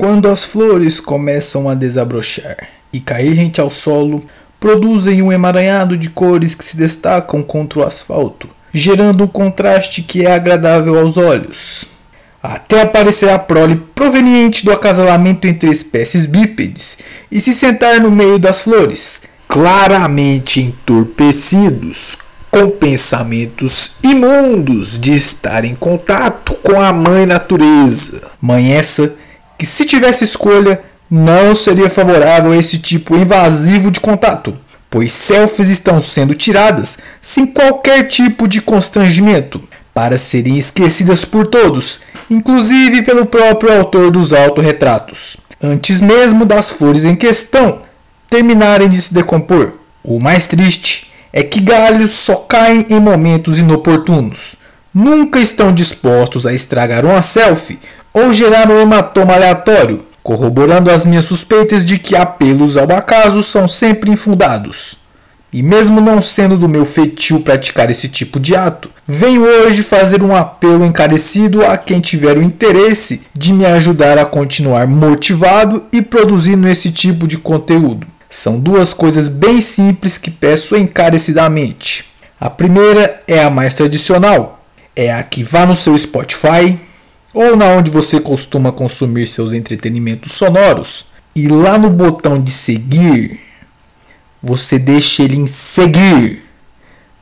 Quando as flores começam a desabrochar e cair rente ao solo, produzem um emaranhado de cores que se destacam contra o asfalto, gerando um contraste que é agradável aos olhos. Até aparecer a prole proveniente do acasalamento entre espécies bípedes e se sentar no meio das flores, claramente entorpecidos, com pensamentos imundos de estar em contato com a mãe natureza. Mãe essa que, se tivesse escolha, não seria favorável a esse tipo invasivo de contato, pois selfies estão sendo tiradas sem qualquer tipo de constrangimento, para serem esquecidas por todos, inclusive pelo próprio autor dos autorretratos, antes mesmo das flores em questão terminarem de se decompor. O mais triste é que galhos só caem em momentos inoportunos. Nunca estão dispostos a estragar uma selfie ou gerar um hematoma aleatório, corroborando as minhas suspeitas de que apelos ao acaso são sempre infundados. E mesmo não sendo do meu feitio praticar esse tipo de ato, venho hoje fazer um apelo encarecido a quem tiver o interesse de me ajudar a continuar motivado e produzindo esse tipo de conteúdo. São duas coisas bem simples que peço encarecidamente. A primeira é a mais tradicional, é a que vá no seu Spotify, ou na onde você costuma consumir seus entretenimentos sonoros, e lá no botão de seguir, você deixa ele em seguir.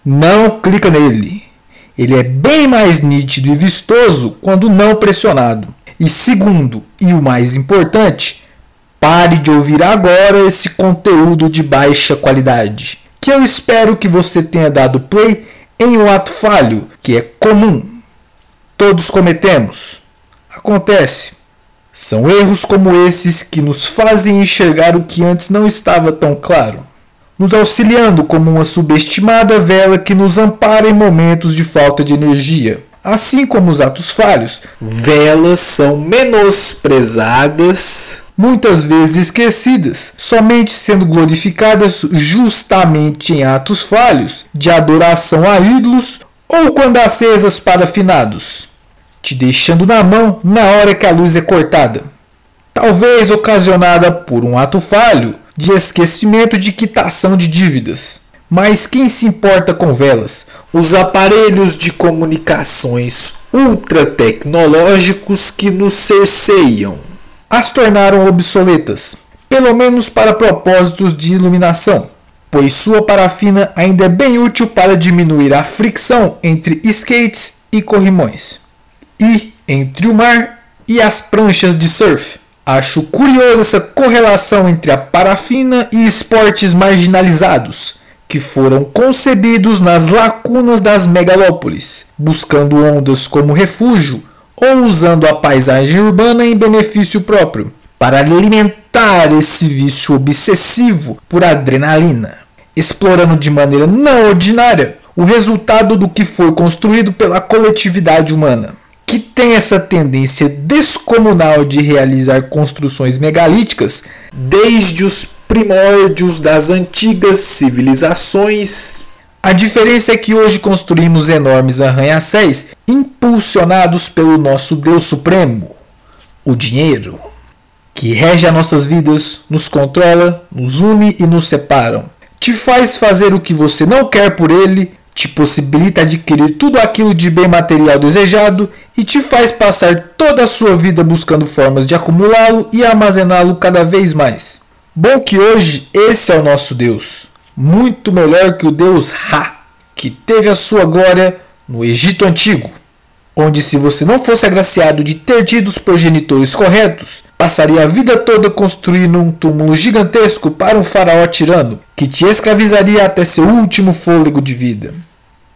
Não clica nele. Ele é bem mais nítido e vistoso quando não pressionado. E segundo, e o mais importante, pare de ouvir agora esse conteúdo de baixa qualidade, que eu espero que você tenha dado play em um ato falho, que é comum todos cometemos. Acontece. São erros como esses que nos fazem enxergar o que antes não estava tão claro, nos auxiliando como uma subestimada vela que nos ampara em momentos de falta de energia. Assim como os atos falhos, velas são menosprezadas, muitas vezes esquecidas, somente sendo glorificadas justamente em atos falhos de adoração a ídolos ou quando acesas para finados, te deixando na mão na hora que a luz é cortada. Talvez ocasionada por um ato falho de esquecimento de quitação de dívidas. Mas quem se importa com velas? Os aparelhos de comunicações ultra tecnológicos que nos cerceiam as tornaram obsoletas, pelo menos para propósitos de iluminação pois sua parafina ainda é bem útil para diminuir a fricção entre skates e corrimões, e entre o mar e as pranchas de surf. Acho curiosa essa correlação entre a parafina e esportes marginalizados, que foram concebidos nas lacunas das megalópolis, buscando ondas como refúgio ou usando a paisagem urbana em benefício próprio para alimentar esse vício obsessivo por adrenalina, explorando de maneira não ordinária o resultado do que foi construído pela coletividade humana, que tem essa tendência descomunal de realizar construções megalíticas desde os primórdios das antigas civilizações. A diferença é que hoje construímos enormes arranha-céus impulsionados pelo nosso Deus Supremo, o dinheiro que rege as nossas vidas, nos controla, nos une e nos separam. Te faz fazer o que você não quer por ele, te possibilita adquirir tudo aquilo de bem material desejado e te faz passar toda a sua vida buscando formas de acumulá-lo e armazená-lo cada vez mais. Bom que hoje esse é o nosso Deus, muito melhor que o Deus Ra, que teve a sua glória no Egito Antigo onde, se você não fosse agraciado de ter tido os progenitores corretos, passaria a vida toda construindo um túmulo gigantesco para um faraó tirano, que te escravizaria até seu último fôlego de vida.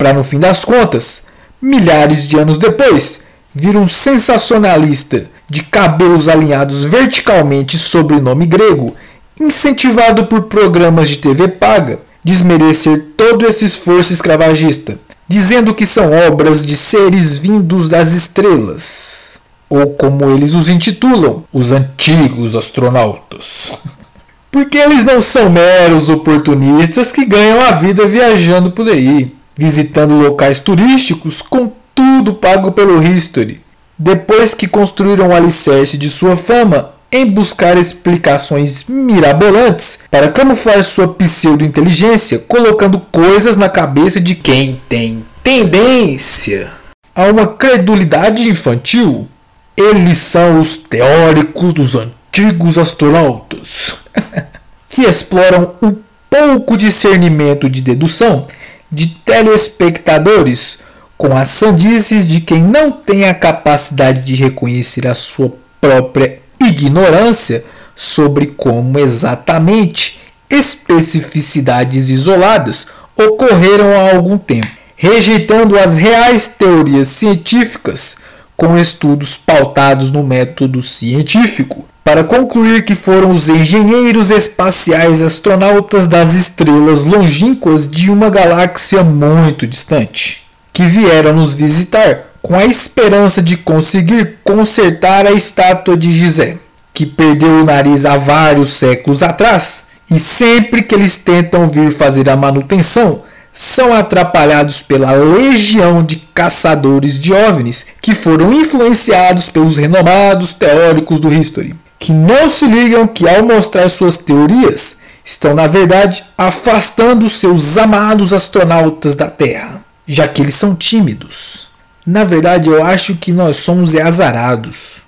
Para, no fim das contas, milhares de anos depois, vir um sensacionalista de cabelos alinhados verticalmente sobre nome grego, incentivado por programas de TV paga, desmerecer todo esse esforço escravagista dizendo que são obras de seres vindos das estrelas, ou como eles os intitulam, os antigos astronautas. Porque eles não são meros oportunistas que ganham a vida viajando por aí, visitando locais turísticos com tudo pago pelo History. Depois que construíram o alicerce de sua fama, em buscar explicações mirabolantes para camuflar sua pseudo-inteligência, colocando coisas na cabeça de quem tem tendência a uma credulidade infantil. Eles são os teóricos dos antigos astronautas, que exploram o pouco discernimento de dedução de telespectadores com as sandices de quem não tem a capacidade de reconhecer a sua própria ignorância sobre como exatamente especificidades isoladas ocorreram há algum tempo, rejeitando as reais teorias científicas com estudos pautados no método científico, para concluir que foram os engenheiros espaciais astronautas das estrelas longínquas de uma galáxia muito distante, que vieram nos visitar com a esperança de conseguir consertar a estátua de Gizé, que perdeu o nariz há vários séculos atrás, e sempre que eles tentam vir fazer a manutenção, são atrapalhados pela legião de caçadores de OVNIs que foram influenciados pelos renomados teóricos do History, que não se ligam que ao mostrar suas teorias, estão na verdade afastando seus amados astronautas da Terra, já que eles são tímidos. Na verdade, eu acho que nós somos azarados,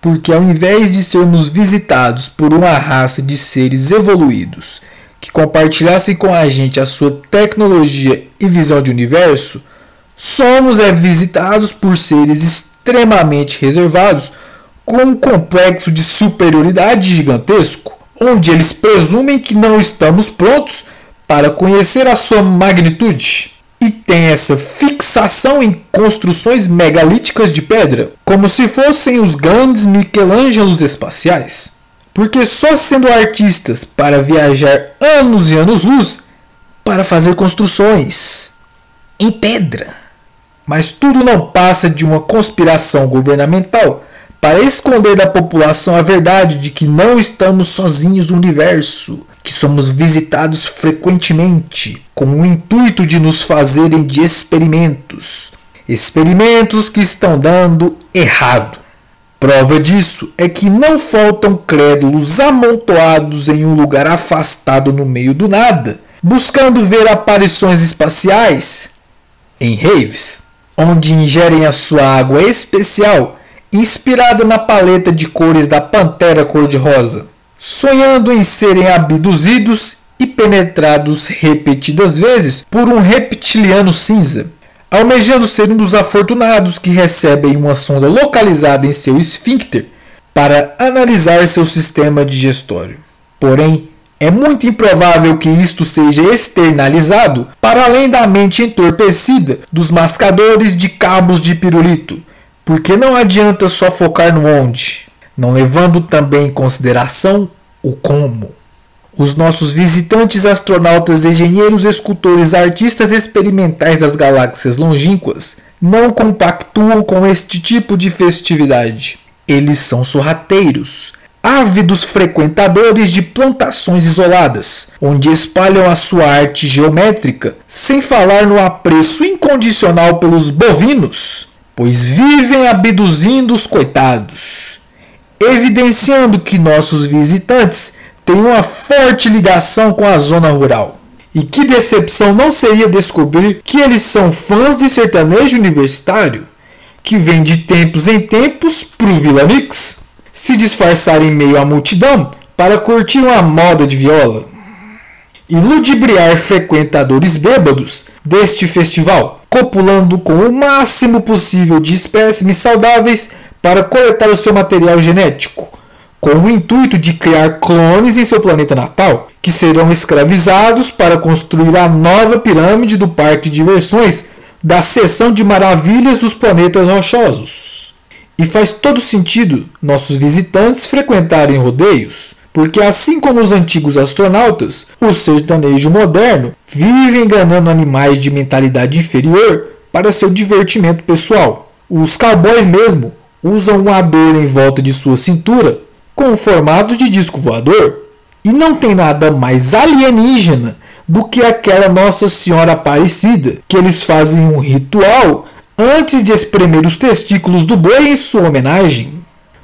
porque ao invés de sermos visitados por uma raça de seres evoluídos que compartilhassem com a gente a sua tecnologia e visão de universo, somos é, visitados por seres extremamente reservados com um complexo de superioridade gigantesco, onde eles presumem que não estamos prontos para conhecer a sua magnitude e tem essa fixação em construções megalíticas de pedra, como se fossem os grandes Michelangelos espaciais. Porque só sendo artistas para viajar anos e anos-luz para fazer construções em pedra. Mas tudo não passa de uma conspiração governamental para esconder da população a verdade de que não estamos sozinhos no universo que somos visitados frequentemente com o intuito de nos fazerem de experimentos. Experimentos que estão dando errado. Prova disso é que não faltam crédulos amontoados em um lugar afastado no meio do nada, buscando ver aparições espaciais em raves, onde ingerem a sua água especial inspirada na paleta de cores da pantera cor-de-rosa sonhando em serem abduzidos e penetrados repetidas vezes por um reptiliano cinza, almejando ser um dos afortunados que recebem uma sonda localizada em seu esfíncter para analisar seu sistema digestório. Porém, é muito improvável que isto seja externalizado para além da mente entorpecida dos mascadores de cabos de pirulito, porque não adianta só focar no onde não levando também em consideração o como. Os nossos visitantes astronautas, engenheiros, escultores, artistas experimentais das galáxias longínquas não compactuam com este tipo de festividade. Eles são sorrateiros, ávidos frequentadores de plantações isoladas, onde espalham a sua arte geométrica, sem falar no apreço incondicional pelos bovinos, pois vivem abduzindo os coitados evidenciando que nossos visitantes têm uma forte ligação com a zona rural. E que decepção não seria descobrir que eles são fãs de sertanejo universitário, que vem de tempos em tempos pro Vila Mix, se disfarçar em meio à multidão para curtir uma moda de viola. E ludibriar frequentadores bêbados deste festival, copulando com o máximo possível de espécimes saudáveis para coletar o seu material genético, com o intuito de criar clones em seu planeta natal, que serão escravizados para construir a nova pirâmide do parque de diversões da seção de maravilhas dos planetas rochosos. E faz todo sentido nossos visitantes frequentarem rodeios, porque assim como os antigos astronautas, o sertanejo moderno vive enganando animais de mentalidade inferior para seu divertimento pessoal. Os cowboys mesmo usam um ador em volta de sua cintura com o formato de disco voador. E não tem nada mais alienígena do que aquela Nossa Senhora Aparecida, que eles fazem um ritual antes de espremer os testículos do boi em sua homenagem.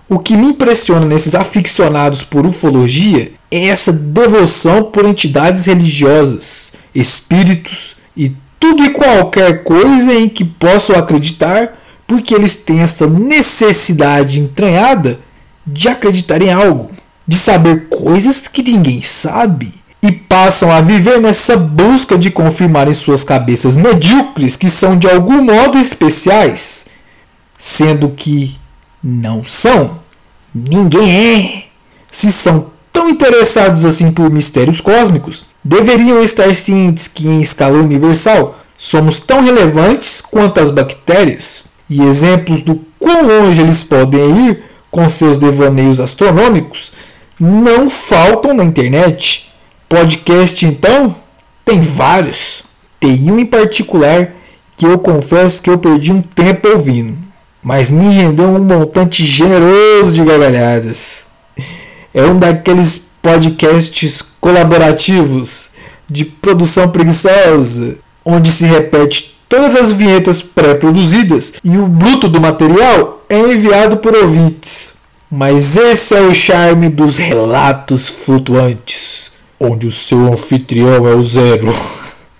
O que me impressiona nesses aficionados por ufologia é essa devoção por entidades religiosas, espíritos e tudo e qualquer coisa em que possam acreditar, porque eles têm essa necessidade entranhada de acreditar em algo, de saber coisas que ninguém sabe e passam a viver nessa busca de confirmar em suas cabeças medíocres que são de algum modo especiais, sendo que não são. Ninguém é. Se são tão interessados assim por mistérios cósmicos, deveriam estar cientes que em escala universal somos tão relevantes quanto as bactérias, e exemplos do quão longe eles podem ir com seus devaneios astronômicos não faltam na internet. Podcast, então, tem vários. Tem um em particular que eu confesso que eu perdi um tempo ouvindo, mas me rendeu um montante generoso de gargalhadas. É um daqueles podcasts colaborativos de produção preguiçosa, onde se repete todas as vinhetas pré-produzidas e o bruto do material é enviado por ouvintes. Mas esse é o charme dos relatos flutuantes, onde o seu anfitrião é o zero.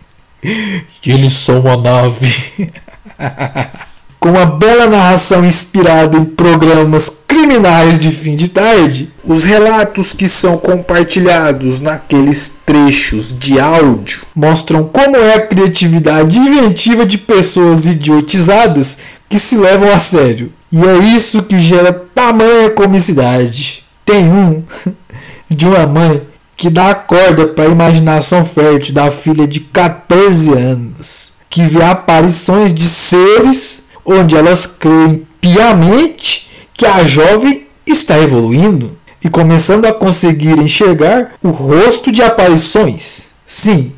e eles são uma nave. Com uma bela narração inspirada em programas criminais de fim de tarde, os relatos que são compartilhados naqueles trechos de áudio mostram como é a criatividade inventiva de pessoas idiotizadas que se levam a sério. E é isso que gera tamanha comicidade. Tem um de uma mãe que dá corda para a imaginação fértil da filha de 14 anos, que vê aparições de seres onde elas creem piamente que a jovem está evoluindo e começando a conseguir enxergar o rosto de aparições. Sim,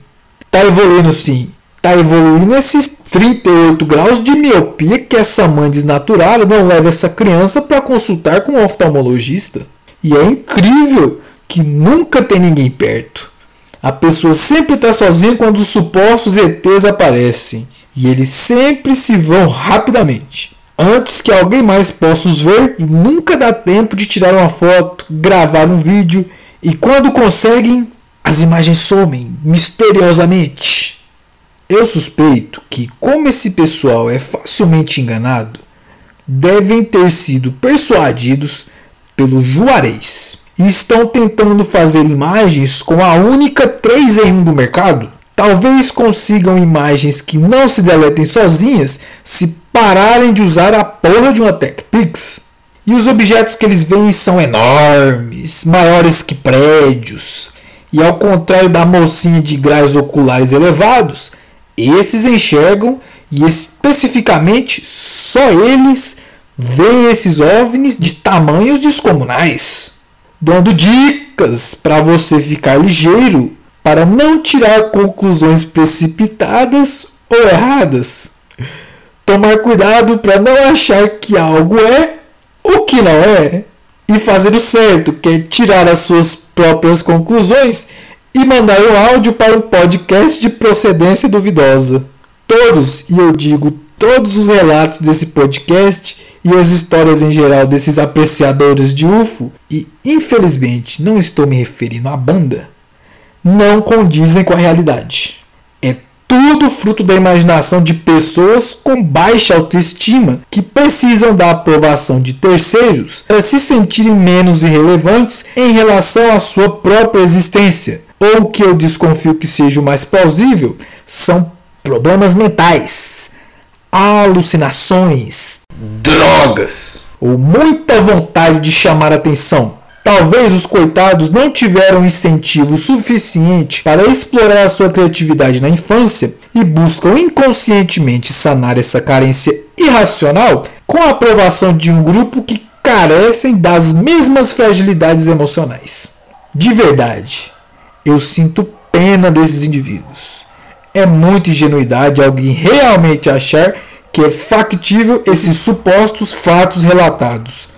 está evoluindo sim. Está evoluindo esses 38 graus de miopia que essa mãe desnaturada não leva essa criança para consultar com um oftalmologista. E é incrível que nunca tem ninguém perto. A pessoa sempre está sozinha quando os supostos ETs aparecem e eles sempre se vão rapidamente. Antes que alguém mais possa os ver e nunca dá tempo de tirar uma foto, gravar um vídeo e quando conseguem, as imagens somem misteriosamente. Eu suspeito que, como esse pessoal é facilmente enganado, devem ter sido persuadidos pelo Juarez e estão tentando fazer imagens com a única 3 em 1 do mercado Talvez consigam imagens que não se deletem sozinhas se pararem de usar a porra de uma TechPix. E os objetos que eles veem são enormes, maiores que prédios. E ao contrário da mocinha de graus oculares elevados, esses enxergam e especificamente só eles veem esses OVNIs de tamanhos descomunais, dando dicas para você ficar ligeiro para não tirar conclusões precipitadas ou erradas. Tomar cuidado para não achar que algo é o que não é e fazer o certo, que é tirar as suas próprias conclusões e mandar o áudio para um podcast de procedência duvidosa. Todos, e eu digo todos os relatos desse podcast e as histórias em geral desses apreciadores de UFO, e infelizmente não estou me referindo à banda, não condizem com a realidade. É tudo fruto da imaginação de pessoas com baixa autoestima que precisam da aprovação de terceiros para se sentirem menos irrelevantes em relação à sua própria existência. Ou que eu desconfio que seja o mais plausível são problemas mentais, alucinações, drogas ou muita vontade de chamar atenção Talvez os coitados não tiveram incentivo suficiente para explorar a sua criatividade na infância e buscam inconscientemente sanar essa carência irracional com a aprovação de um grupo que carecem das mesmas fragilidades emocionais. De verdade, eu sinto pena desses indivíduos. É muita ingenuidade alguém realmente achar que é factível esses supostos fatos relatados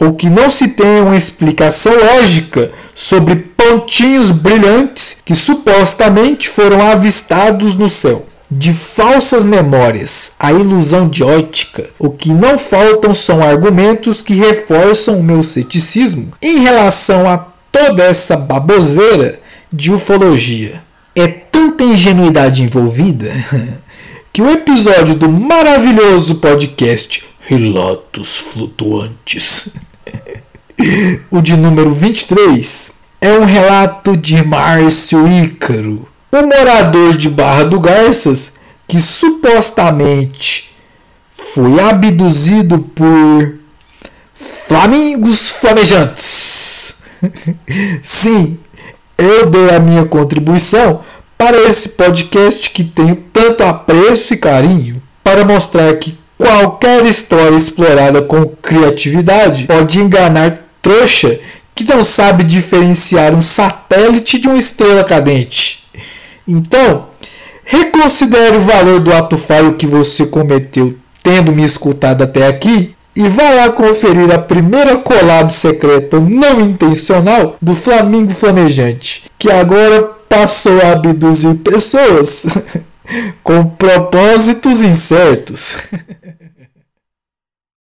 ou que não se tenha uma explicação lógica sobre pontinhos brilhantes que supostamente foram avistados no céu. de falsas memórias, a ilusão de ótica. O que não faltam são argumentos que reforçam o meu ceticismo em relação a toda essa baboseira de ufologia. É tanta ingenuidade envolvida que o episódio do maravilhoso podcast Relatos Flutuantes, o de número 23, é um relato de Márcio Ícaro, um morador de Barra do Garças que supostamente foi abduzido por flamingos flamejantes. Sim, eu dei a minha contribuição para esse podcast que tenho tanto apreço e carinho, para mostrar que qualquer história explorada com criatividade pode enganar trouxa que não sabe diferenciar um satélite de uma estrela cadente. Então, reconsidere o valor do ato falho que você cometeu tendo me escutado até aqui e vá lá conferir a primeira collab secreta não intencional do Flamingo Flamejante, que agora passou a abduzir pessoas com propósitos incertos.